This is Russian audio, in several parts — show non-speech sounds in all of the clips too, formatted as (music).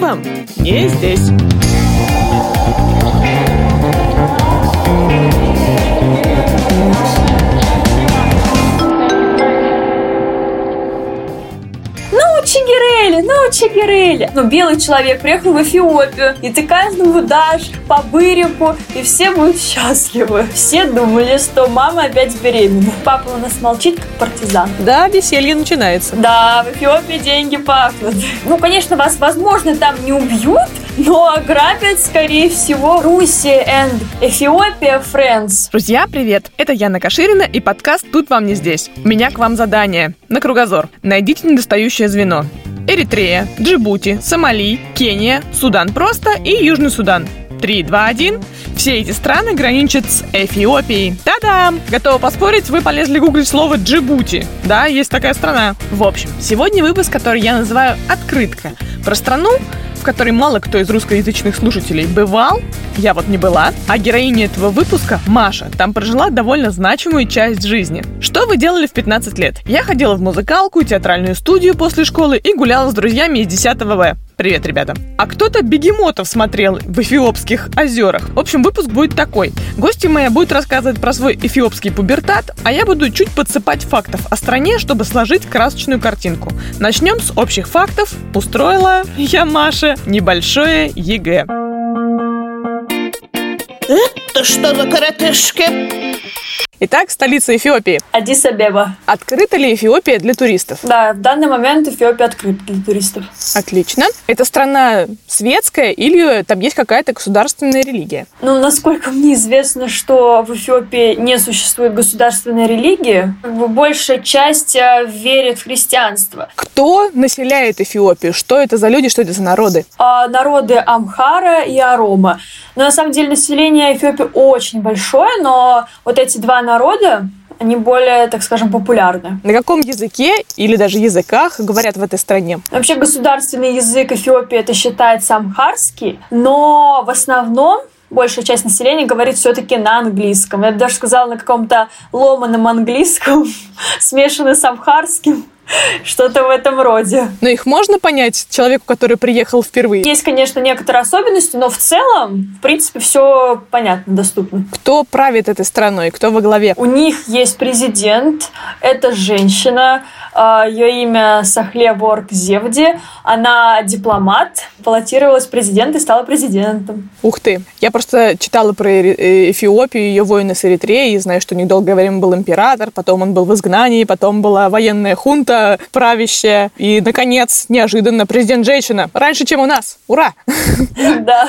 вам не здесь. Чигирели, ну, Чигирели. Ну, белый человек приехал в Эфиопию, и ты каждому дашь по бырику, и все будут счастливы. Все думали, что мама опять беременна. Папа у нас молчит, как партизан. Да, веселье начинается. Да, в Эфиопии деньги пахнут. Ну, конечно, вас, возможно, там не убьют, но ограбят, скорее всего, Руси and Эфиопия Friends. Друзья, привет! Это Яна Каширина и подкаст «Тут вам не здесь». У меня к вам задание. На кругозор. Найдите недостающее звено. Эритрея, Джибути, Сомали, Кения, Судан просто и Южный Судан. 3, 2, 1. Все эти страны граничат с Эфиопией. Та-дам! Готова поспорить, вы полезли гуглить слово Джибути. Да, есть такая страна. В общем, сегодня выпуск, который я называю «Открытка». Про страну, в которой мало кто из русскоязычных слушателей бывал, я вот не была, а героиня этого выпуска, Маша, там прожила довольно значимую часть жизни. Что вы делали в 15 лет? Я ходила в музыкалку, театральную студию после школы и гуляла с друзьями из 10 В. Привет, ребята. А кто-то бегемотов смотрел в эфиопских озерах. В общем, выпуск будет такой. Гости моя будут рассказывать про свой эфиопский пубертат, а я буду чуть подсыпать фактов о стране, чтобы сложить красочную картинку. Начнем с общих фактов. Устроила я Маше небольшое ЕГЭ. Это что за коротышки? Итак, столица Эфиопии. Аддис-Абеба. Открыта ли Эфиопия для туристов? Да, в данный момент Эфиопия открыта для туристов. Отлично. Это страна светская или там есть какая-то государственная религия? Ну, насколько мне известно, что в Эфиопии не существует государственной религии, как бы большая часть э, верит в христианство. Кто населяет Эфиопию? Что это за люди, что это за народы? А народы Амхара и Оромо. Но на самом деле население Эфиопии очень большое, но вот эти два народа, они более, так скажем, популярны. На каком языке или даже языках говорят в этой стране? Вообще государственный язык Эфиопии это считается амхарский, но в основном большая часть населения говорит все-таки на английском. Я бы даже сказала на каком-то ломаном английском, (laughs) смешанный с амхарским. (laughs) Что-то в этом роде. Но их можно понять человеку, который приехал впервые? Есть, конечно, некоторые особенности, но в целом, в принципе, все понятно, доступно. Кто правит этой страной? Кто во главе? У них есть президент, это женщина, ее имя Сахле Ворк Зевди. Она дипломат, баллотировалась в президент и стала президентом. Ух ты. Я просто читала про Эри- Эфиопию, ее войны с Эритреей, знаю, что у них долгое время был император, потом он был в изгнании, потом была военная хунта правящая, и, наконец, неожиданно, президент женщина. Раньше, чем у нас. Ура! (laughs) Да.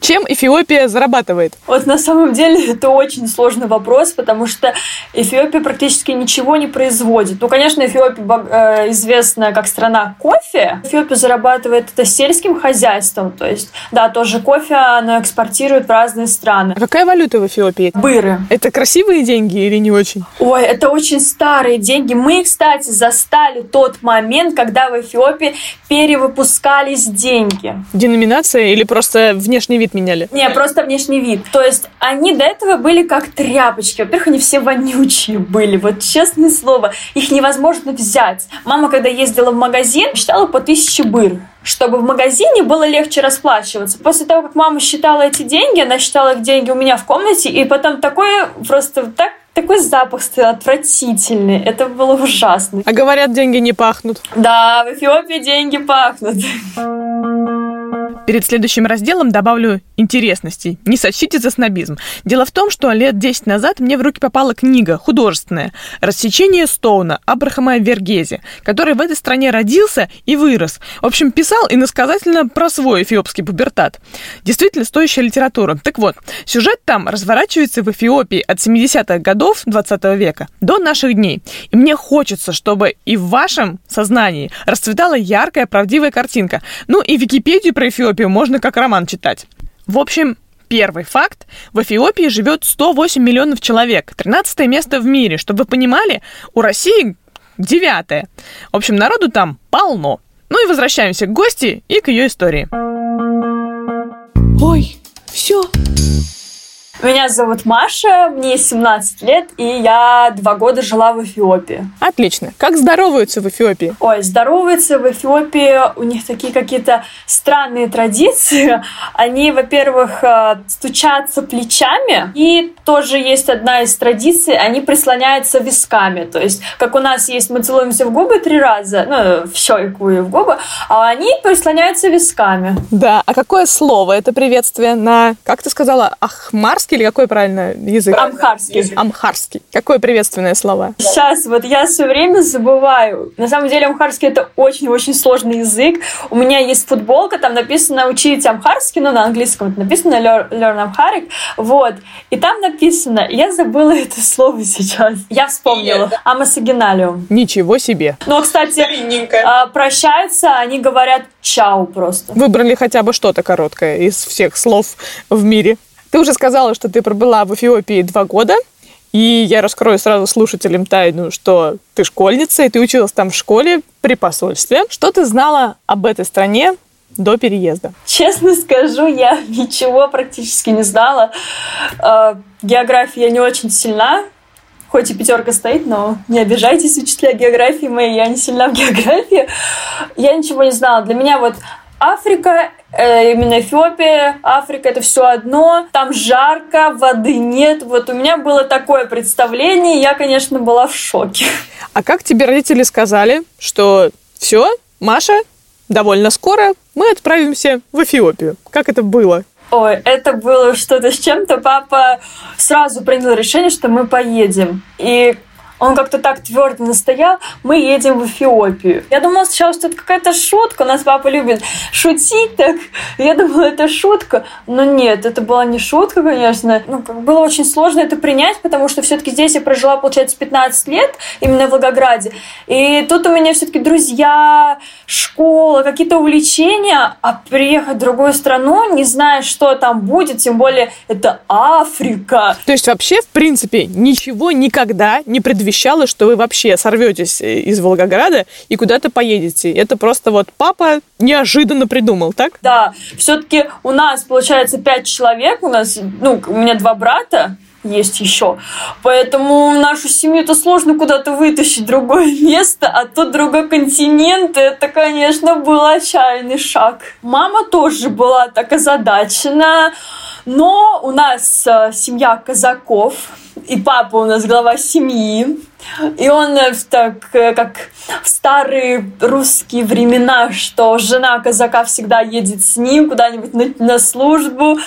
Чем Эфиопия зарабатывает? Вот на самом деле это очень сложный вопрос, потому что Эфиопия практически ничего не производит. Ну, конечно, Эфиопия бог- э, известна как страна кофе. Эфиопия зарабатывает это сельским хозяйством. То есть, да, тоже кофе она экспортирует в разные страны. А какая валюта в Эфиопии? Быры. Это красивые деньги или не очень? Ой, это очень старые деньги. Мы, кстати, застали тот момент, когда в Эфиопии перевыпускались деньги. Деноминация или просто внешний вид меняли? Не, просто внешний вид. То есть они до этого были как тряпочки. Во-первых, они все вонючие были. Вот честное слово, их невозможно взять. Мама, когда ездила в магазин, считала по тысяче быр чтобы в магазине было легче расплачиваться. После того, как мама считала эти деньги, она считала их деньги у меня в комнате, и потом такое просто так такой запах стоял отвратительный. Это было ужасно. А говорят, деньги не пахнут. Да, в Эфиопии деньги пахнут. Перед следующим разделом добавлю интересностей. Не сочтите за снобизм. Дело в том, что лет 10 назад мне в руки попала книга художественная «Рассечение Стоуна» Абрахама Вергези, который в этой стране родился и вырос. В общем, писал иносказательно про свой эфиопский пубертат. Действительно стоящая литература. Так вот, сюжет там разворачивается в Эфиопии от 70-х годов 20 века до наших дней. И мне хочется, чтобы и в вашем сознании расцветала яркая, правдивая картинка. Ну и Википедию про Эфиопию можно как роман читать. В общем, Первый факт. В Эфиопии живет 108 миллионов человек. 13 место в мире. Чтобы вы понимали, у России девятое. В общем, народу там полно. Ну и возвращаемся к гости и к ее истории. Ой, все. Меня зовут Маша, мне 17 лет, и я два года жила в Эфиопии. Отлично. Как здороваются в Эфиопии? Ой, здороваются в Эфиопии, у них такие какие-то странные традиции. Они, во-первых, э, стучатся плечами, и тоже есть одна из традиций, они прислоняются висками. То есть, как у нас есть, мы целуемся в губы три раза, ну, в щеку и в губы, а они прислоняются висками. Да, а какое слово это приветствие на, как ты сказала, ахмарский или какой правильно язык? Амхарский. Амхарский. Какое приветственное слово? Сейчас вот я все время забываю. На самом деле амхарский это очень-очень сложный язык. У меня есть футболка, там написано учить амхарский, ну на английском это написано learn, learn Amharic. Вот. И там написано, я забыла это слово сейчас. Я вспомнила. Амасагиналиум. Ничего себе. Но, кстати, а, прощаются, они говорят чау просто. Выбрали хотя бы что-то короткое из всех слов в мире. Ты уже сказала, что ты пробыла в Эфиопии два года, и я раскрою сразу слушателям тайну, что ты школьница, и ты училась там в школе при посольстве. Что ты знала об этой стране до переезда? Честно скажу, я (laughs) ничего практически не знала. Э, География не очень сильна, хоть и пятерка стоит, но не обижайтесь, учителя географии мои, я не сильна в (laughs) географии. Я ничего не знала. Для меня вот Африка, именно Эфиопия, Африка это все одно. Там жарко, воды нет. Вот у меня было такое представление, я, конечно, была в шоке. А как тебе родители сказали, что все, Маша, довольно скоро мы отправимся в Эфиопию? Как это было? Ой, это было что-то с чем-то. Папа сразу принял решение, что мы поедем. И он как-то так твердо настоял, мы едем в Эфиопию. Я думала сначала, что это какая-то шутка, у нас папа любит шутить так. Я думала, это шутка, но нет, это была не шутка, конечно. Ну, было очень сложно это принять, потому что все-таки здесь я прожила, получается, 15 лет, именно в Волгограде. И тут у меня все-таки друзья, школа, какие-то увлечения, а приехать в другую страну, не зная, что там будет, тем более это Африка. То есть вообще, в принципе, ничего никогда не предвещало предвещало, что вы вообще сорветесь э, из Волгограда и куда-то поедете. Это просто вот папа неожиданно придумал, так? Да, все-таки у нас, получается, пять человек, у нас, ну, у меня два брата, есть еще. Поэтому нашу семью-то сложно куда-то вытащить другое (laughs) место, а тут другой континент. Это, конечно, был отчаянный шаг. Мама тоже была так озадачена. Но у нас э, семья казаков, и папа у нас глава семьи. И он э, так, э, как в старые русские времена, что жена казака всегда едет с ним куда-нибудь на, на службу,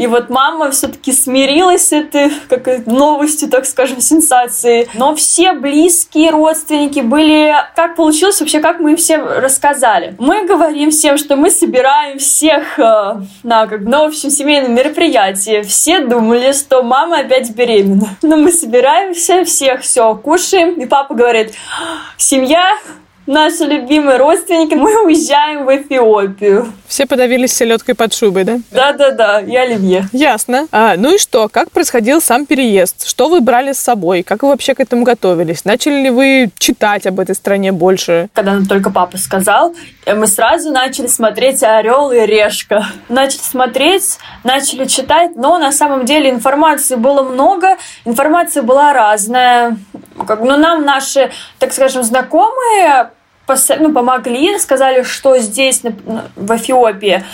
и вот мама все-таки смирилась с этой как, новостью, так скажем, сенсацией. Но все близкие родственники были... Как получилось вообще, как мы им всем рассказали? Мы говорим всем, что мы собираем всех э, на, как, на общем семейном мероприятии. Все думали, что мама опять беременна. Но мы собираемся, всех все кушаем. И папа говорит, семья наши любимые родственники, мы уезжаем в Эфиопию. Все подавились селедкой под шубой, да? Да-да-да, и оливье. Ясно. А, ну и что? Как происходил сам переезд? Что вы брали с собой? Как вы вообще к этому готовились? Начали ли вы читать об этой стране больше? Когда нам только папа сказал, э, мы сразу начали смотреть «Орел и решка». Начали смотреть, начали читать, но на самом деле информации было много, информация была разная. Как, ну, нам наши, так скажем, знакомые ну, помогли, сказали, что здесь, в Эфиопии,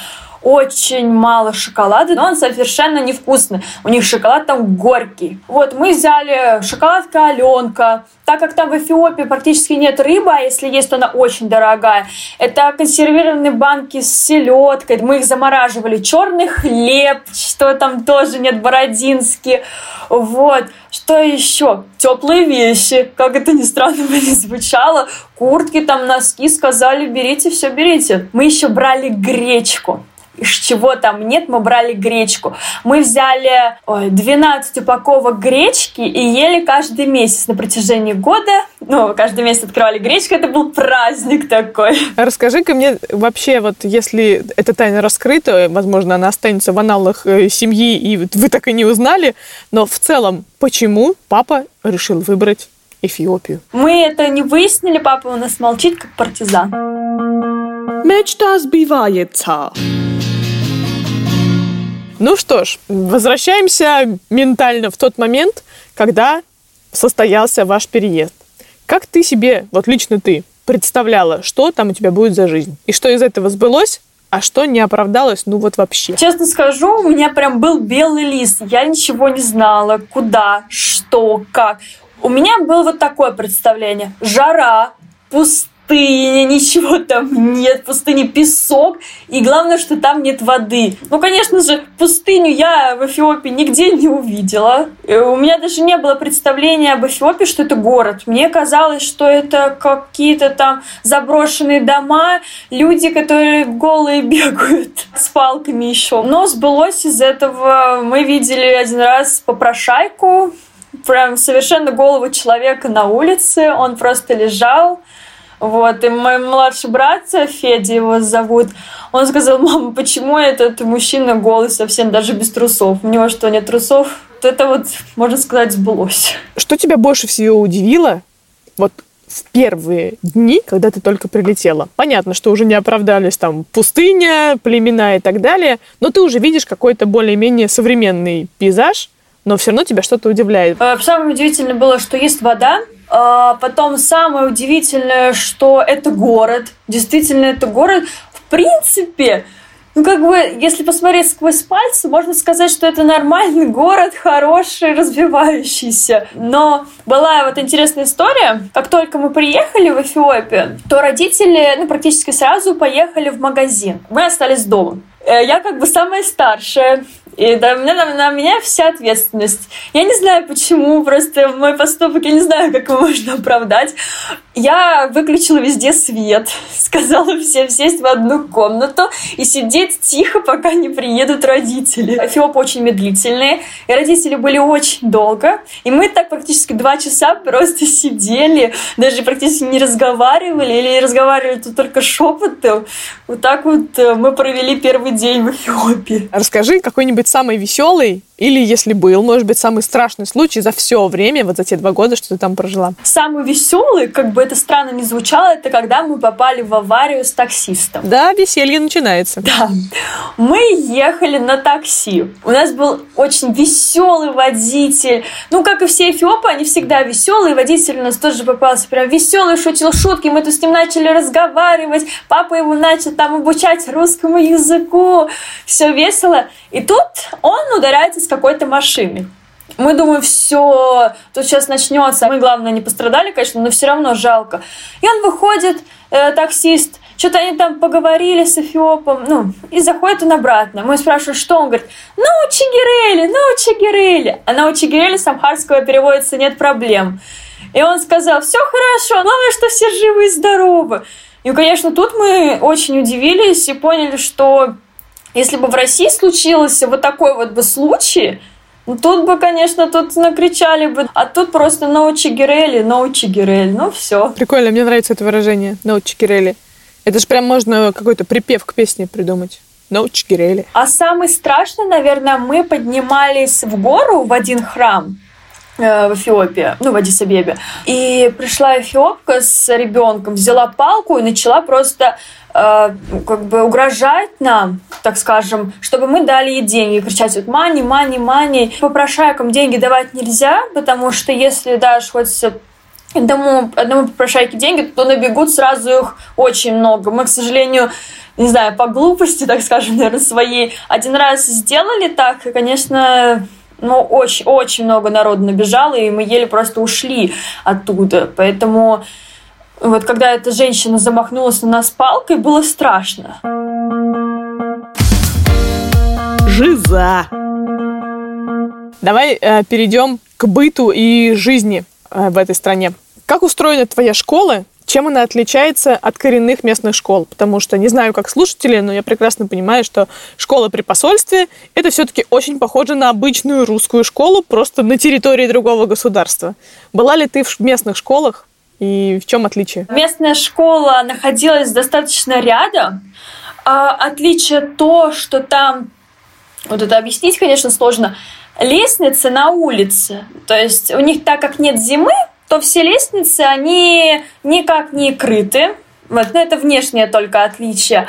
очень мало шоколада, но он совершенно невкусный. У них шоколад там горький. Вот, мы взяли шоколадка Аленка. Так как там в Эфиопии практически нет рыбы, а если есть, то она очень дорогая. Это консервированные банки с селедкой. Мы их замораживали. Черный хлеб, что там тоже нет, бородинский. Вот. Что еще? Теплые вещи. Как это ни странно бы не звучало. Куртки, там носки. Сказали, берите, все берите. Мы еще брали гречку чего там нет, мы брали гречку. Мы взяли ой, 12 упаковок гречки и ели каждый месяц на протяжении года. Ну, каждый месяц открывали гречку, это был праздник такой. Расскажи-ка мне вообще, вот если эта тайна раскрыта, возможно, она останется в аналах э, семьи, и вы так и не узнали, но в целом, почему папа решил выбрать Эфиопию? Мы это не выяснили, папа у нас молчит, как партизан. Мечта сбивается. Ну что ж, возвращаемся ментально в тот момент, когда состоялся ваш переезд. Как ты себе, вот лично ты, представляла, что там у тебя будет за жизнь? И что из этого сбылось, а что не оправдалось, ну вот вообще? Честно скажу, у меня прям был белый лист. Я ничего не знала, куда, что, как. У меня было вот такое представление. Жара, пустыня, пустыня, ничего там нет, пустыня песок, и главное, что там нет воды. Ну, конечно же, пустыню я в Эфиопии нигде не увидела. Э, у меня даже не было представления об Эфиопии, что это город. Мне казалось, что это какие-то там заброшенные дома, люди, которые голые (laughs) бегают с палками еще. Но сбылось из этого. Мы видели один раз попрошайку, прям совершенно голову человека на улице. Он просто лежал, вот, и мой младший брат, Федя его зовут, он сказал, мама, почему этот мужчина голый совсем, даже без трусов? У него что, нет трусов? Это вот, можно сказать, сбылось. Что тебя больше всего удивило вот в первые дни, когда ты только прилетела? Понятно, что уже не оправдались там пустыня, племена и так далее, но ты уже видишь какой-то более-менее современный пейзаж, но все равно тебя что-то удивляет. Э, самое удивительное было, что есть вода, потом самое удивительное, что это город. Действительно, это город. В принципе, ну, как бы, если посмотреть сквозь пальцы, можно сказать, что это нормальный город, хороший, развивающийся. Но была вот интересная история. Как только мы приехали в Эфиопию, то родители, ну, практически сразу поехали в магазин. Мы остались дома. Э, я как бы самая старшая. И да, на, на, на меня вся ответственность. Я не знаю почему, просто мой поступок, я не знаю, как его (laughs) можно оправдать. Я выключила везде свет, (laughs) сказала всем сесть в одну комнату и сидеть тихо, пока не приедут родители. Эфиопы очень медлительные, и родители были очень долго. И мы так практически два часа просто (laughs) сидели, даже практически не разговаривали, или разговаривали тут только шепотом. Вот так вот э, мы провели первый день в Эфиопии. Расскажи какой-нибудь самый веселый или, если был, может быть, самый страшный случай за все время, вот за те два года, что ты там прожила? Самый веселый, как бы это странно не звучало, это когда мы попали в аварию с таксистом. Да, веселье начинается. Да. Мы ехали на такси. У нас был очень веселый водитель. Ну, как и все эфиопы, они всегда веселые. Водитель у нас тоже попался прям веселый, шутил шутки. Мы тут с ним начали разговаривать. Папа его начал там обучать русскому языку. Все весело. И тут он ударяется с какой-то машины. Мы думаем, все, тут сейчас начнется. Мы, главное, не пострадали, конечно, но все равно жалко. И он выходит, э, таксист, что-то они там поговорили с Эфиопом, ну, и заходит он обратно. Мы спрашиваем, что он говорит, ну, Чигирели, ну, Чигирели. А на Чигирели с амхарского переводится «нет проблем». И он сказал, все хорошо, главное, что все живы и здоровы. И, конечно, тут мы очень удивились и поняли, что если бы в России случилось вот такой вот бы случай, ну, тут бы, конечно, тут накричали бы, а тут просто no чигирели, no чигирель, ну все. Прикольно, мне нравится это выражение, no чигирели. Это же прям можно какой-то припев к песне придумать. No чигирели. А самый страшный, наверное, мы поднимались в гору в один храм, в Эфиопии, ну, в Адисабебе. И пришла эфиопка с ребенком, взяла палку и начала просто Э, как бы угрожать нам, так скажем, чтобы мы дали ей деньги, кричать вот мани, мани, мани. Попрошайкам деньги давать нельзя, потому что если дашь хоть одному, одному попрошайке деньги, то набегут сразу их очень много. Мы, к сожалению, не знаю, по глупости, так скажем, наверное, своей, один раз сделали так, и, конечно, ну, очень, очень много народу набежало, и мы еле просто ушли оттуда. Поэтому вот когда эта женщина замахнулась на нас палкой, было страшно. Жиза! Давай э, перейдем к быту и жизни э, в этой стране. Как устроена твоя школа? Чем она отличается от коренных местных школ? Потому что не знаю, как слушатели, но я прекрасно понимаю, что школа при посольстве – это все-таки очень похоже на обычную русскую школу, просто на территории другого государства. Была ли ты в местных школах? И в чем отличие? Местная школа находилась достаточно рядом. А отличие то, что там, вот это объяснить, конечно, сложно, лестницы на улице. То есть у них, так как нет зимы, то все лестницы, они никак не крыты. Вот, но это внешнее только отличие.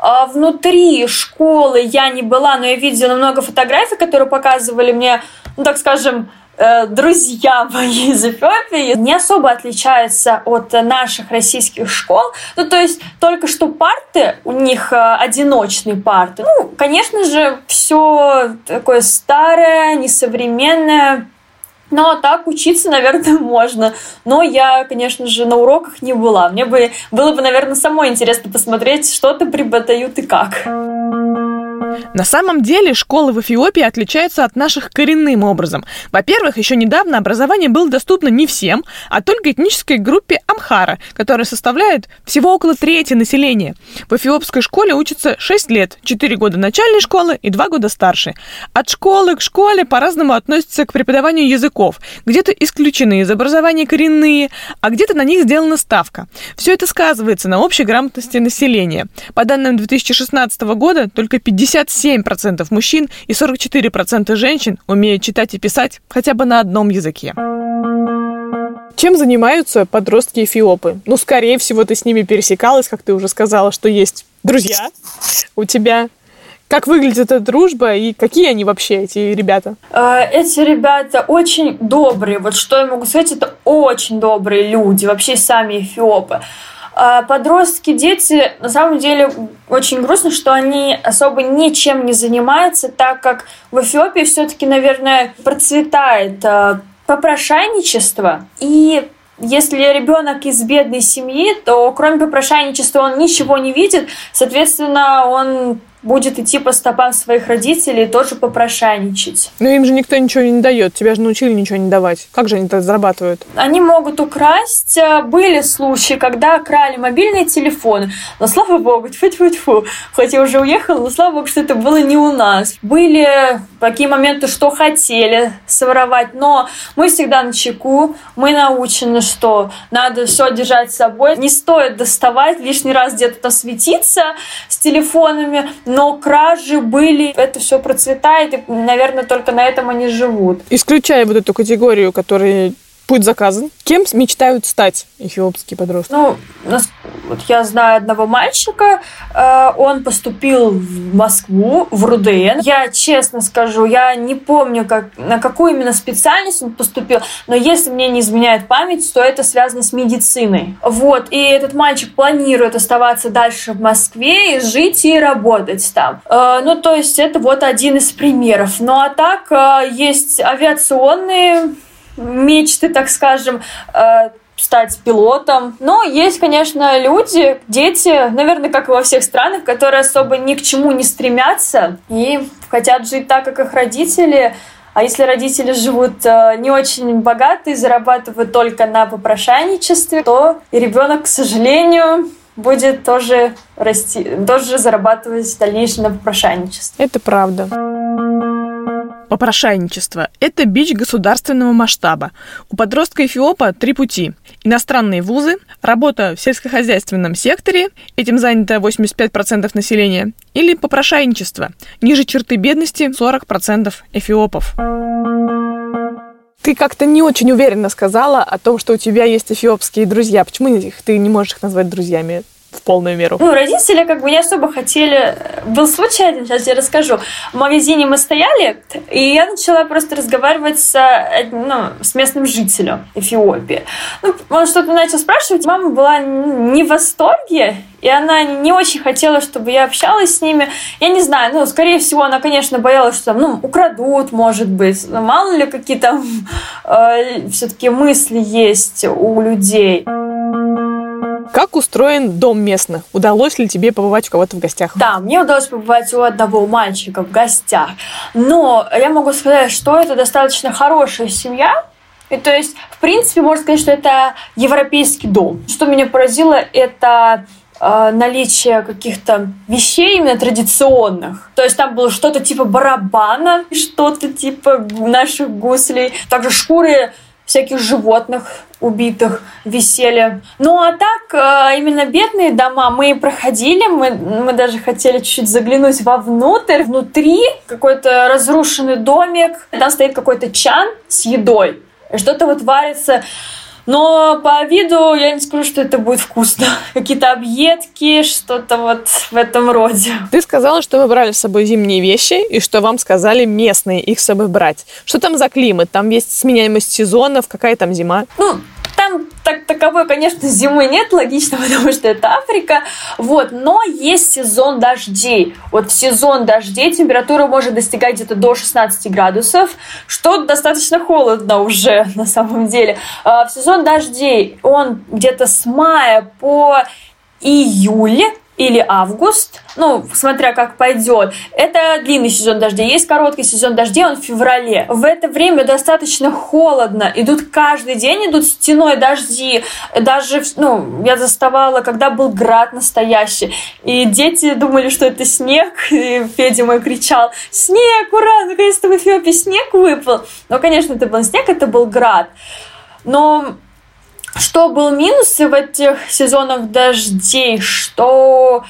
А внутри школы я не была, но я видела много фотографий, которые показывали мне, ну, так скажем, Э, друзья (laughs) мои из Эфиопии не особо отличаются от наших российских школ. Ну, то есть только что парты, у них э, одиночные парты. Ну, конечно же, все такое старое, несовременное. Но так учиться, наверное, (laughs) можно. Но я, конечно же, на уроках не была. Мне бы было бы, наверное, самой интересно посмотреть, что там преподают и как. На самом деле школы в Эфиопии отличаются от наших коренным образом. Во-первых, еще недавно образование было доступно не всем, а только этнической группе Амхара, которая составляет всего около трети населения. В эфиопской школе учатся 6 лет, 4 года начальной школы и 2 года старше. От школы к школе по-разному относятся к преподаванию языков. Где-то исключены из образования коренные, а где-то на них сделана ставка. Все это сказывается на общей грамотности населения. По данным 2016 года, только 50 57% мужчин и 44% женщин умеют читать и писать хотя бы на одном языке. Чем занимаются подростки эфиопы? Ну, скорее всего, ты с ними пересекалась, как ты уже сказала, что есть друзья у тебя. Как выглядит эта дружба и какие они вообще, эти ребята? Э, эти ребята очень добрые. Вот что я могу сказать, это очень добрые люди, вообще сами эфиопы. А подростки, дети, на самом деле, очень грустно, что они особо ничем не занимаются, так как в Эфиопии все-таки, наверное, процветает а, попрошайничество. И если ребенок из бедной семьи, то кроме попрошайничества он ничего не видит, соответственно, он будет идти по стопам своих родителей и тоже попрошайничать. Но им же никто ничего не дает. Тебя же научили ничего не давать. Как же они так зарабатывают? Они могут украсть. Э, были случаи, когда крали мобильные телефоны. Но слава богу, тьфу тьфу тьфу Хоть я уже уехала, но слава богу, что это было не у нас. Были такие моменты, что хотели своровать, но мы всегда на чеку. Мы научены, что надо все держать с собой. Не стоит доставать, лишний раз где-то светиться с телефонами но кражи были, это все процветает, и, наверное, только на этом они живут. Исключая вот эту категорию, которые путь заказан. Кем мечтают стать эфиопские подростки? Ну, вот я знаю одного мальчика, э, он поступил в Москву, в РУДН. Я честно скажу, я не помню, как, на какую именно специальность он поступил, но если мне не изменяет память, то это связано с медициной. Вот, и этот мальчик планирует оставаться дальше в Москве и жить и работать там. Э, ну, то есть это вот один из примеров. Ну, а так э, есть авиационные мечты, так скажем, э, стать пилотом. Но есть, конечно, люди, дети, наверное, как и во всех странах, которые особо ни к чему не стремятся и хотят жить так, как их родители. А если родители живут э, не очень богато и зарабатывают только на попрошайничестве, то и ребенок, к сожалению, будет тоже расти, тоже зарабатывать в дальнейшем на попрошайничестве. Это правда. Попрошайничество – это бич государственного масштаба. У подростка Эфиопа три пути. Иностранные вузы, работа в сельскохозяйственном секторе, этим занято 85% населения, или попрошайничество, ниже черты бедности 40% эфиопов. Ты как-то не очень уверенно сказала о том, что у тебя есть эфиопские друзья. Почему ты не можешь их назвать друзьями? В полную меру? Ну, родители как бы не особо хотели. Был случай один, сейчас я расскажу. В магазине мы стояли, и я начала просто разговаривать с, ну, с местным жителем Эфиопии. Ну, он что-то начал спрашивать. Мама была не в восторге, и она не очень хотела, чтобы я общалась с ними. Я не знаю, ну, скорее всего, она, конечно, боялась, что ну, украдут, может быть. Ну, мало ли, какие там э, все-таки мысли есть у людей. Как устроен дом местных? Удалось ли тебе побывать у кого-то в гостях? Да, мне удалось побывать у одного мальчика в гостях. Но я могу сказать, что это достаточно хорошая семья, и то есть, в принципе, можно сказать, что это европейский дом. Что меня поразило, это э, наличие каких-то вещей именно традиционных. То есть там было что-то типа барабана, что-то типа наших гуслей. Также шкуры всяких животных убитых висели. Ну а так, э, именно бедные дома мы проходили, мы, мы даже хотели чуть-чуть заглянуть вовнутрь. Внутри какой-то разрушенный домик, там стоит какой-то чан с едой. Что-то вот варится Но по виду я не скажу, что это будет вкусно. (laughs) Какие-то объедки, что-то вот в этом роде. Ты сказала, что вы брали с собой зимние вещи и что вам сказали местные их с собой брать. Что там за климат? Там есть сменяемость сезонов, какая там зима? Ну, там так таковой, конечно, зимы нет, логично, (laughs) потому что это Африка. Вот, но есть сезон дождей. Вот в сезон дождей температура может достигать где-то до 16 градусов, что достаточно холодно уже (laughs) на самом деле. А в сезон дождей он где-то с мая по июль или август, ну, смотря как пойдет. Это длинный сезон дождей. Есть короткий сезон дождей, он в феврале. В это время достаточно холодно. Идут каждый день, идут стеной дожди. Даже, ну, я заставала, когда был град настоящий. И дети думали, что это снег. (laughs) И Федя мой кричал, снег, ура, наконец-то в Эфиопии снег выпал. Но, конечно, это был снег, это был град. Но что был минусы в этих сезонах дождей, что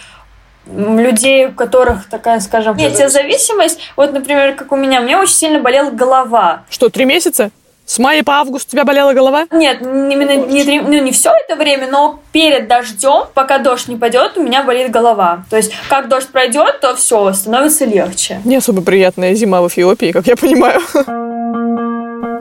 людей, у которых такая, скажем, зависимость, вот, например, как у меня, у меня очень сильно болела голова. Что, три месяца? С мая по август у тебя болела голова? Нет, именно не, три, ну, не все это время, но перед дождем, пока дождь не пойдет, у меня болит голова. То есть, как дождь пройдет, то все, становится легче. Не особо приятная зима в Эфиопии, как я понимаю. (laughs)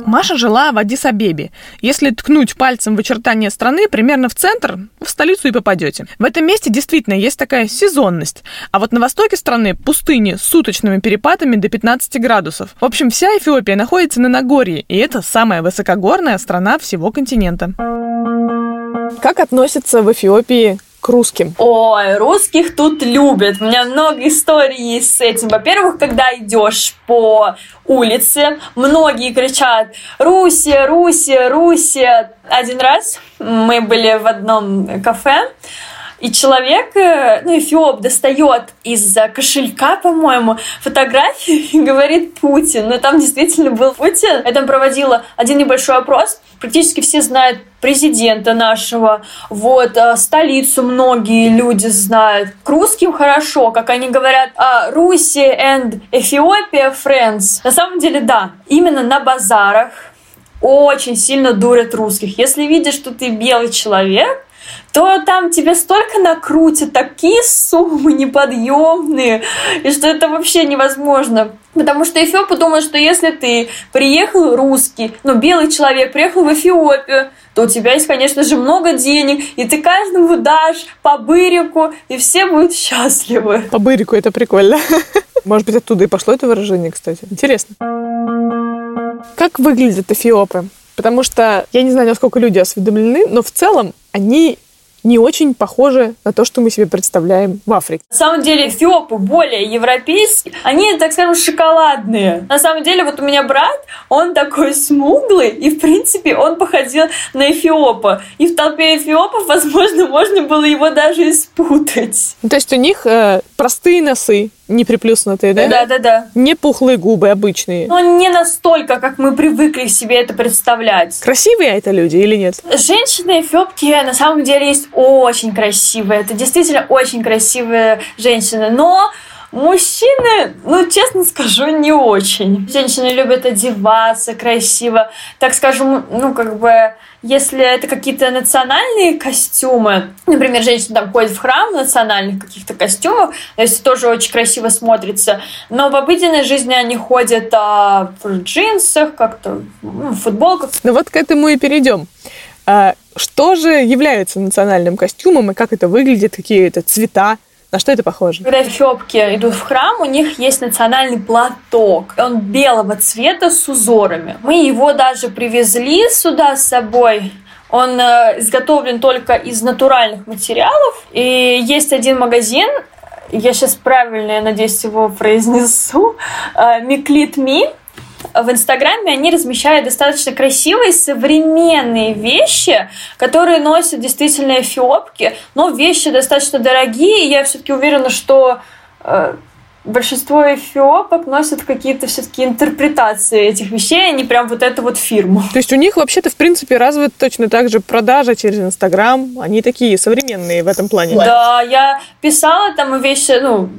Маша жила в Адис-Абебе. Если ткнуть пальцем в очертания страны, примерно в центр, в столицу и попадете. В этом месте действительно есть такая сезонность. А вот на востоке страны пустыни с суточными перепадами до 15 градусов. В общем, вся Эфиопия находится на Нагорье, и это самая высокогорная страна всего континента. Как относятся в Эфиопии русским? Ой, русских тут любят. У меня много историй есть с этим. Во-первых, когда идешь по улице, многие кричат «Руси, Руси, Руси». Один раз мы были в одном кафе, и человек, э, ну, эфиоп, достает из-за кошелька, по-моему, фотографию и говорит Путин. Но там действительно был Путин. Я там проводила один небольшой опрос. Практически все знают президента нашего, вот, э, столицу многие люди знают. К русским хорошо, как они говорят, а, Руси and Ethiopia friends. На самом деле, да, именно на базарах очень сильно дурят русских. Если видишь, что ты белый человек, то там тебе столько накрутят, такие суммы неподъемные, и что это вообще невозможно. Потому что Эфиопы думают, что если ты приехал русский, ну, белый человек, приехал в Эфиопию, то у тебя есть, конечно же, много денег, и ты каждому дашь по бырику, и все будут счастливы. По бырику это прикольно. (laughs) Может быть, оттуда и пошло это выражение, кстати. Интересно. Как выглядят эфиопы? Потому что я не знаю, насколько люди осведомлены, но в целом они не очень похожи на то, что мы себе представляем в Африке. На самом деле эфиопы более европейские, они, так скажем, шоколадные. На самом деле вот у меня брат, он такой смуглый, и в принципе он походил на эфиопа. И в толпе эфиопов, возможно, можно было его даже испутать. То есть у них э, простые носы, не приплюснутые, да? Да, да, да. Не пухлые губы обычные. Но не настолько, как мы привыкли себе это представлять. Красивые это люди или нет? Женщины эфиопки на самом деле есть очень красивые. Это действительно очень красивые женщины. Но Мужчины, ну, честно скажу, не очень. Женщины любят одеваться красиво. Так скажем, ну, как бы, если это какие-то национальные костюмы, например, женщина там ходит в храм в национальных каких-то костюмах, то есть тоже очень красиво смотрится. Но в обыденной жизни они ходят а, в джинсах, как-то ну, в футболках. Ну вот к этому и перейдем. А, что же является национальным костюмом и как это выглядит, какие это цвета? На что это похоже? Когда эфиопки идут в храм, у них есть национальный платок. Он белого цвета с узорами. Мы его даже привезли сюда с собой. Он э, изготовлен только из натуральных материалов. И есть один магазин, я сейчас правильно, я надеюсь, его произнесу, Миклит Ми. В Инстаграме они размещают достаточно красивые современные вещи, которые носят действительно эфиопки, но вещи достаточно дорогие, и я все-таки уверена, что э, большинство эфиопок носят какие-то все-таки интерпретации этих вещей, а не прям вот эту вот фирму. То есть у них вообще-то, в принципе, развит точно так же продажа через Инстаграм. Они такие современные в этом плане. Да, я писала там вещи, ну,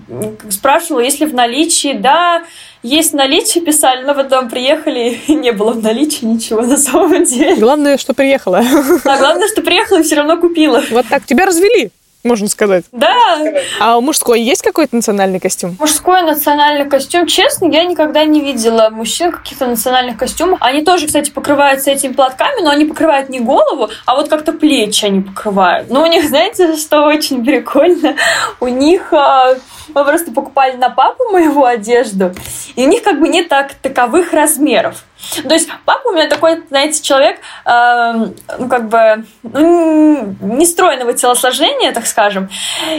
спрашивала, есть ли в наличии, да, есть наличие писали, но потом приехали, и не было в наличии ничего на самом деле. Главное, что приехала. А главное, что приехала и все равно купила. Вот так тебя развели можно сказать. Да. А у мужской есть какой-то национальный костюм? Мужской национальный костюм, честно, я никогда не видела мужчин каких-то национальных костюмов. Они тоже, кстати, покрываются этими платками, но они покрывают не голову, а вот как-то плечи они покрывают. Но у них, знаете, что очень прикольно? У них а, мы просто покупали на папу моего одежду, и у них как бы нет так, таковых размеров. То есть папа у меня такой, знаете, человек, э, ну, как бы, ну, нестройного телосложения, так скажем.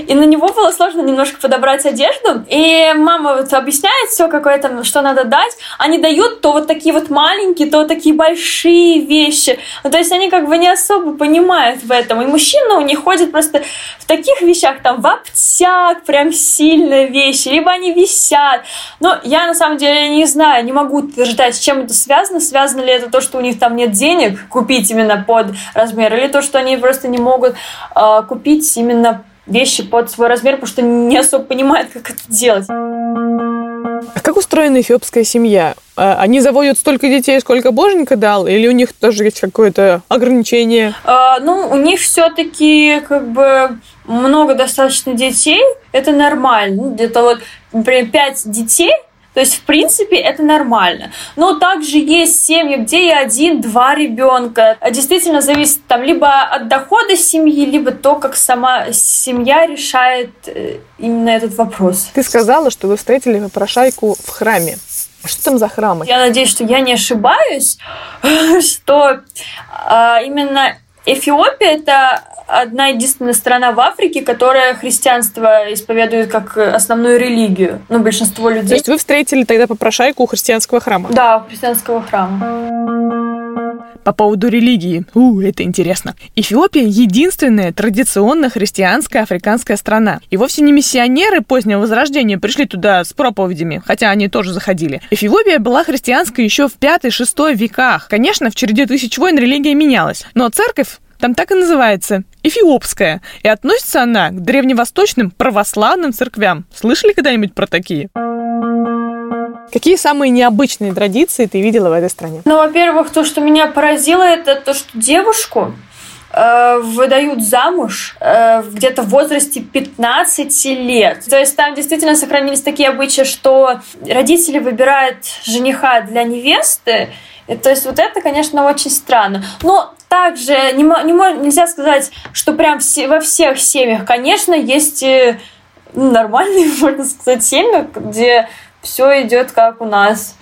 И на него было сложно немножко подобрать одежду. И мама вот объясняет все, какое там, что надо дать. Они дают то вот такие вот маленькие, то такие большие вещи. Ну, то есть они как бы не особо понимают в этом. И мужчина у них ходит просто в таких вещах, там, в аптяк, прям сильные вещи. Либо они висят. Но я, на самом деле, не знаю, не могу утверждать, с чем это связано связано? Связано ли это то, что у них там нет денег купить именно под размер, или то, что они просто не могут э, купить именно вещи под свой размер, потому что не особо понимают, как это делать. А как устроена эфиопская семья? А, они заводят столько детей, сколько боженька дал, или у них тоже есть какое-то ограничение? А, ну, у них все-таки как бы много достаточно детей, это нормально. Ну, где-то вот, например, пять детей – то есть, в принципе, это нормально. Но также есть семьи, где и один-два ребенка. Действительно зависит там либо от дохода семьи, либо то, как сама семья решает э, именно этот вопрос. Ты сказала, что вы встретили попрошайку в храме. Что там за храмы? Я надеюсь, что я не ошибаюсь, (laughs) что а, именно Эфиопия это одна единственная страна в Африке, которая христианство исповедует как основную религию. Ну, большинство людей. То есть вы встретили тогда попрошайку у христианского храма? Да, у христианского храма. По поводу религии. У, это интересно. Эфиопия – единственная традиционно христианская африканская страна. И вовсе не миссионеры позднего Возрождения пришли туда с проповедями, хотя они тоже заходили. Эфиопия была христианской еще в 5-6 веках. Конечно, в череде тысяч войн религия менялась. Но церковь там так и называется – эфиопская. И относится она к древневосточным православным церквям. Слышали когда-нибудь про такие? Какие самые необычные традиции ты видела в этой стране? Ну, во-первых, то, что меня поразило, это то, что девушку э, выдают замуж э, где-то в возрасте 15 лет. То есть там действительно сохранились такие обычаи, что родители выбирают жениха для невесты, то есть вот это, конечно, очень странно. Но также не, не, нельзя сказать, что прям все, во всех семьях, конечно, есть нормальные, (laughs) можно сказать, семьи, где все идет как у нас.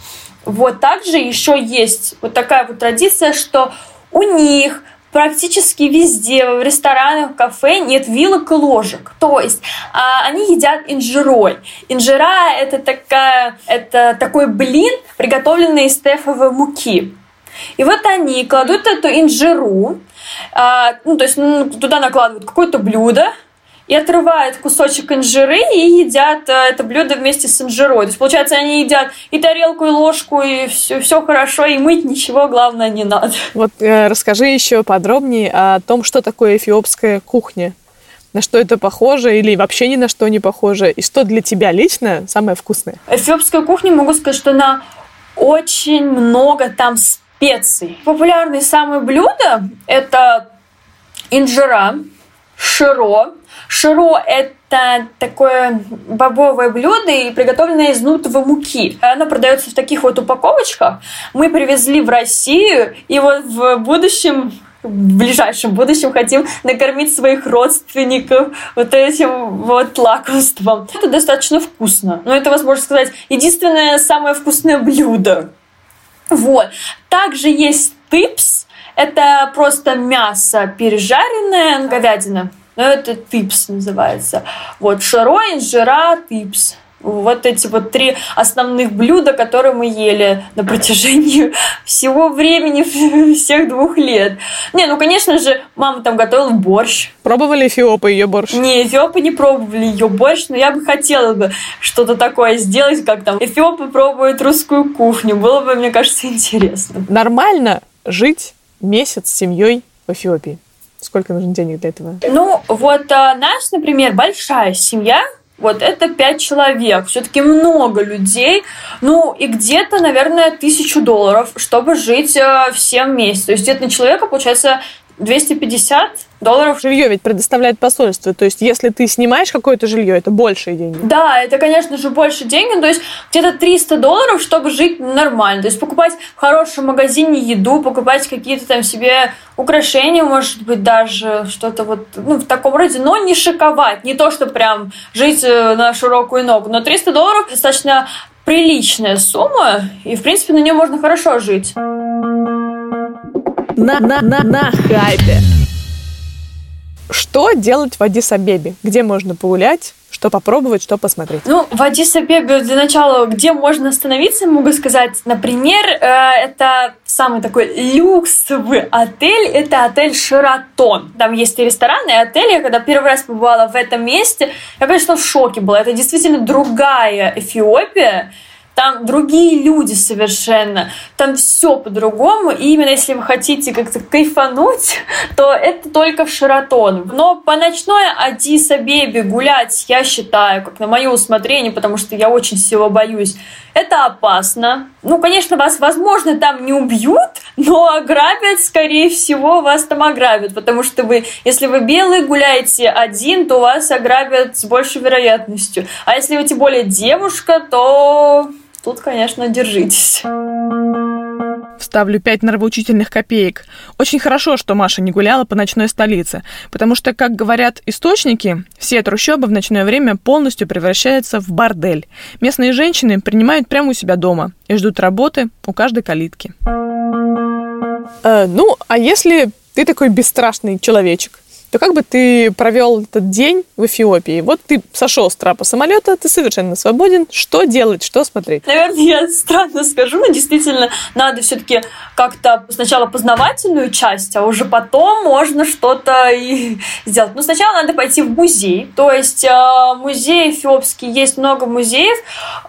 Вот также еще есть вот такая вот традиция, что у них практически везде, в ресторанах, в кафе нет вилок и ложек. То есть а, они едят инжирой. Инжира – это, такая, это такой блин, приготовленный из тефовой муки. И вот они кладут эту инжиру, а, ну, то есть ну, туда накладывают какое-то блюдо, и отрывают кусочек инжиры и едят э, это блюдо вместе с инжирой. То есть, получается, они едят и тарелку, и ложку, и все, все хорошо, и мыть ничего, главное, не надо. Вот э, расскажи еще подробнее о том, что такое эфиопская кухня. На что это похоже или вообще ни на что не похоже? И что для тебя лично самое вкусное? Эфиопская кухня, могу сказать, что она очень много там специй. Популярные самые блюда – это инжира, широ, Широ – это такое бобовое блюдо, и приготовленное из нутовой муки. Оно продается в таких вот упаковочках. Мы привезли в Россию, и вот в будущем в ближайшем будущем хотим накормить своих родственников вот этим вот лакомством. Это достаточно вкусно. Но это, возможно сказать, единственное самое вкусное блюдо. Вот. Также есть типс. Это просто мясо пережаренное, говядина но ну, это типс называется. Вот шаро, инжира, типс. Вот эти вот три основных блюда, которые мы ели на протяжении (laughs) всего времени, (laughs) всех двух лет. Не, ну, конечно же, мама там готовила борщ. Пробовали эфиопы ее борщ? Не, эфиопы не пробовали ее борщ, но я бы хотела бы что-то такое сделать, как там эфиопы пробуют русскую кухню. Было бы, мне кажется, интересно. Нормально жить месяц с семьей в Эфиопии? Сколько нужно денег для этого? Ну, вот а, наш, например, большая семья, Вот это пять человек. Все-таки много людей. Ну, и где-то, наверное, тысячу долларов, чтобы жить э, всем вместе. То есть где-то на человека, получается, 250 долларов. Жилье ведь предоставляет посольство. То есть, если ты снимаешь какое-то жилье, это большие деньги. Да, это, конечно же, больше денег. То есть, где-то 300 долларов, чтобы жить нормально. То есть, покупать в хорошем магазине еду, покупать какие-то там себе украшения, может быть, даже что-то вот ну, в таком роде, но не шиковать. Не то, что прям жить э, на широкую ногу. Но 300 долларов достаточно приличная сумма, и, в принципе, на нее можно хорошо жить на, на, на, на хайпе. Что делать в Адис-Абебе? Где можно погулять? Что попробовать, что посмотреть? Ну, в Адис-Абебе для начала, где можно остановиться, могу сказать, например, э, это самый такой люксовый отель, это отель Шератон. Там есть и рестораны, и отели. Я когда первый раз побывала в этом месте, я, конечно, в шоке была. Это действительно другая Эфиопия там другие люди совершенно, там все по-другому, и именно если вы хотите как-то кайфануть, (laughs) то это только в Шаратон. Но по ночной Адис Абебе гулять, я считаю, как на мое усмотрение, потому что я очень всего боюсь, это опасно. Ну, конечно, вас, возможно, там не убьют, но ограбят, скорее всего, вас там ограбят, потому что вы, если вы белый гуляете один, то вас ограбят с большей вероятностью. А если вы тем более девушка, то Тут, конечно, держитесь. Вставлю пять нравоучительных копеек. Очень хорошо, что Маша не гуляла по ночной столице, потому что, как говорят источники, все трущобы в ночное время полностью превращаются в бордель. Местные женщины принимают прямо у себя дома и ждут работы у каждой калитки. Э, ну, а если ты такой бесстрашный человечек, то как бы ты провел этот день в Эфиопии? Вот ты сошел с трапа самолета, ты совершенно свободен. Что делать, что смотреть? Наверное, я странно скажу, но действительно надо все-таки как-то сначала познавательную часть, а уже потом можно что-то и сделать. Но сначала надо пойти в музей. То есть э, музей эфиопский, есть много музеев.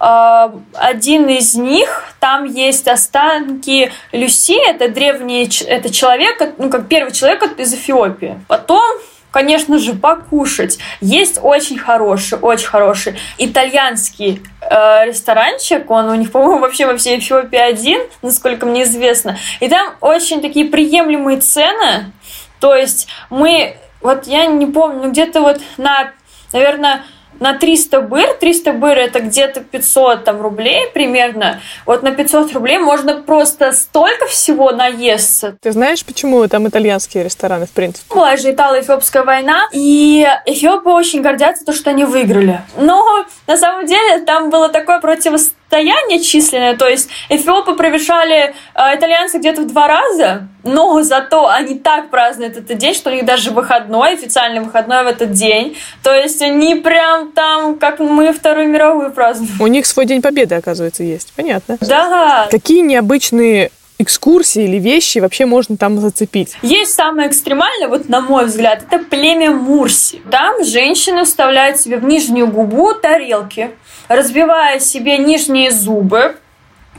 Э, один из них, там есть останки Люси, это древний, это человек, ну как первый человек из Эфиопии. Потом конечно же, покушать. Есть очень хороший, очень хороший итальянский э, ресторанчик. Он у них, (laughs) по-моему, вообще во всей Эфиопии один, насколько мне известно. И там очень такие приемлемые цены. То есть мы, вот я не помню, ну где-то вот на, наверное, на 300 быр, 300 быр это где-то 500 там, рублей примерно, вот на 500 рублей можно просто столько всего наесться. Ты знаешь, почему там итальянские рестораны, в принципе? Была же Итало-Эфиопская война, и Эфиопы очень гордятся то, что они выиграли. Но на самом деле там было такое противостояние состояние численное, то есть эфиопы превышали э, итальянцы где-то в два раза, но зато они так празднуют этот день, что у них даже выходной, официальный выходной в этот день. То есть они прям там, как мы Вторую мировую празднуем. У них свой День Победы, оказывается, есть. Понятно. Да. Какие необычные экскурсии или вещи вообще можно там зацепить? Есть самое экстремальное, вот на мой взгляд, это племя Мурси. Там женщины вставляют себе в нижнюю губу тарелки, разбивая себе нижние зубы,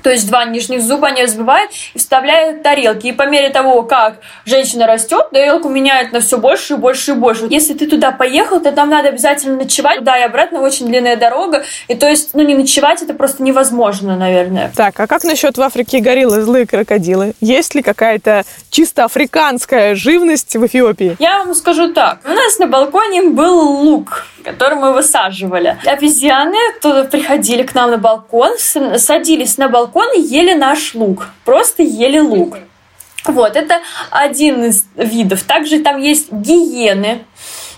то есть два нижних зуба они разбивают и вставляют тарелки. И по мере того, как женщина растет, тарелку меняют на все больше и больше и больше. Если ты туда поехал, то там надо обязательно ночевать. Да, и обратно очень длинная дорога. И то есть, ну, не ночевать это просто невозможно, наверное. Так, а как насчет в Африке гориллы, злые крокодилы? Есть ли какая-то чисто африканская живность в Эфиопии? Я вам скажу так. У нас на балконе был лук который мы высаживали. Обезьяны приходили к нам на балкон, садились на балкон и ели наш лук. Просто ели лук. Вот, это один из видов. Также там есть гиены.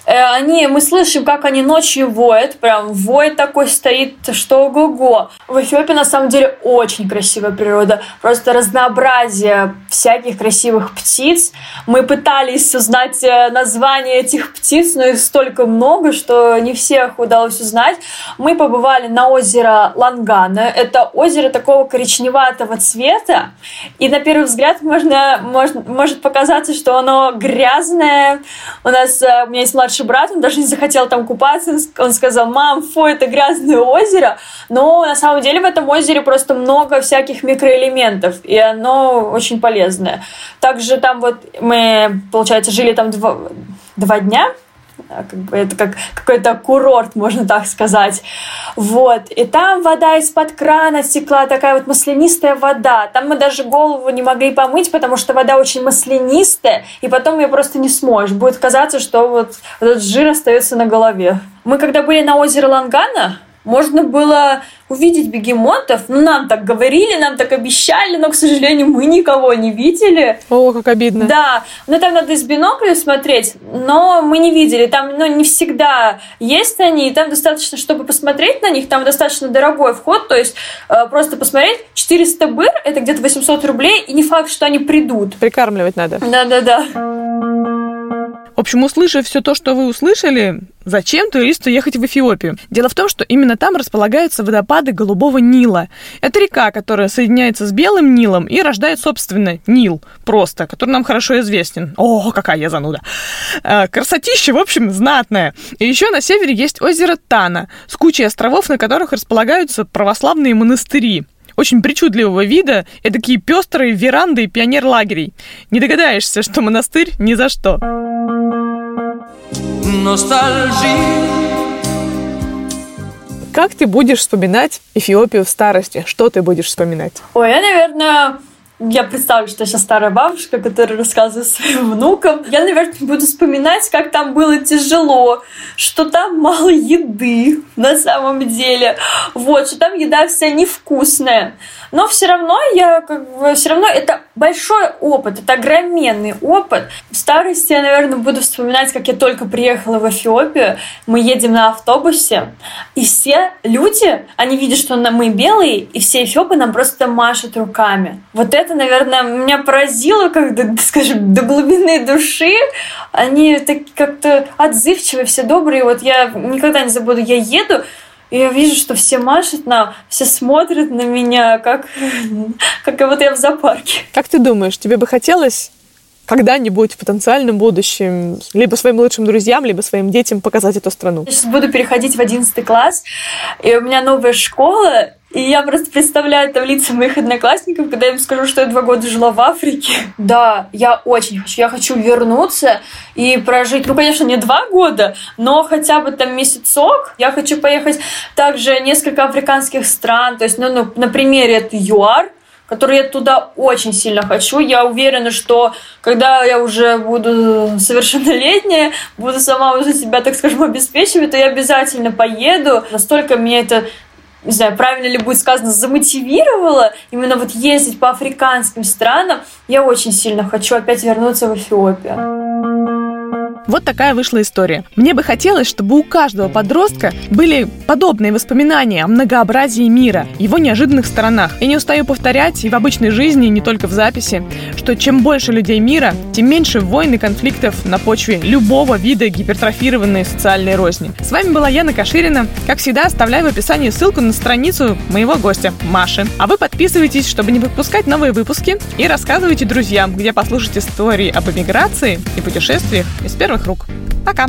Э, они, мы слышим, как они ночью воют, прям вой такой стоит, что ого-го. В Эфиопии на самом деле очень красивая природа, просто разнообразие всяких красивых птиц. Мы пытались узнать э, название этих птиц, но их столько много, что не всех удалось узнать. Мы побывали на озеро Лангана. Это озеро такого коричневатого цвета, и на первый взгляд можно, можно, может показаться, что оно грязное. У нас, э, у меня есть младший младший брат, он даже не захотел там купаться, он сказал, мам, фу, это грязное озеро, но на самом деле в этом озере просто много всяких микроэлементов, и оно очень полезное. Также там вот мы, получается, жили там два, два дня, как бы это как какой-то курорт, можно так сказать. Вот. И там вода из-под крана текла, такая вот маслянистая вода. Там мы даже голову не могли помыть, потому что вода очень маслянистая, и потом ее просто не сможешь. Будет казаться, что вот этот жир остается на голове. Мы когда были на озере Лангана, можно было увидеть бегемотов. Ну, нам так говорили, нам так обещали, но, к сожалению, мы никого не видели. О, как обидно. Да, но там надо из бинокля смотреть, но мы не видели. Там ну, не всегда есть они, и там достаточно, чтобы посмотреть на них, там достаточно дорогой вход, то есть э, просто посмотреть, 400 быр, это где-то 800 рублей, и не факт, что они придут. Прикармливать надо. Да-да-да. Общем, услышав все то, что вы услышали, зачем туристу ехать в Эфиопию? Дело в том, что именно там располагаются водопады Голубого Нила. Это река, которая соединяется с Белым Нилом и рождает, собственно, Нил просто, который нам хорошо известен. О, какая я зануда. Э, красотища, в общем, знатная. И еще на севере есть озеро Тана с кучей островов, на которых располагаются православные монастыри очень причудливого вида, это такие пестрые веранды пионер-лагерей. Не догадаешься, что монастырь ни за что. Как ты будешь вспоминать Эфиопию в старости? Что ты будешь вспоминать? Ой, я, наверное, я представлю, что я сейчас старая бабушка, которая рассказывает своим внукам. Я, наверное, буду вспоминать, как там было тяжело, что там мало еды на самом деле. Вот, что там еда вся невкусная. Но все равно я как бы, все равно это большой опыт, это огроменный опыт. В старости я, наверное, буду вспоминать, как я только приехала в Эфиопию. Мы едем на автобусе, и все люди, они видят, что мы белые, и все эфиопы нам просто машут руками. Вот это, наверное, меня поразило, как, скажем, до глубины души. Они так как-то отзывчивые, все добрые. Вот я никогда не забуду, я еду, и я вижу, что все машут нам, все смотрят на меня, как, (laughs) как будто я в зоопарке. Как ты думаешь, тебе бы хотелось когда-нибудь в потенциальном будущем либо своим лучшим друзьям, либо своим детям показать эту страну? Я сейчас буду переходить в 11 класс, и у меня новая школа, и я просто представляю там лица моих одноклассников, когда я им скажу, что я два года жила в Африке. Да, я очень хочу. Я хочу вернуться и прожить, ну, конечно, не два года, но хотя бы там месяцок. Я хочу поехать также несколько африканских стран. То есть, ну, ну на примере это ЮАР, который я туда очень сильно хочу. Я уверена, что когда я уже буду совершеннолетняя, буду сама уже себя, так скажем, обеспечивать, то я обязательно поеду. Настолько мне это не знаю, правильно ли будет сказано, замотивировала именно вот ездить по африканским странам, я очень сильно хочу опять вернуться в Эфиопию. Вот такая вышла история. Мне бы хотелось, чтобы у каждого подростка были подобные воспоминания о многообразии мира, его неожиданных сторонах. Я не устаю повторять и в обычной жизни, и не только в записи, что чем больше людей мира, тем меньше войн и конфликтов на почве любого вида гипертрофированной социальной розни. С вами была Яна Каширина. Как всегда, оставляю в описании ссылку на страницу моего гостя Маши. А вы подписывайтесь, чтобы не выпускать новые выпуски и рассказывайте друзьям, где послушать истории об эмиграции и путешествиях из первых рук. Пока!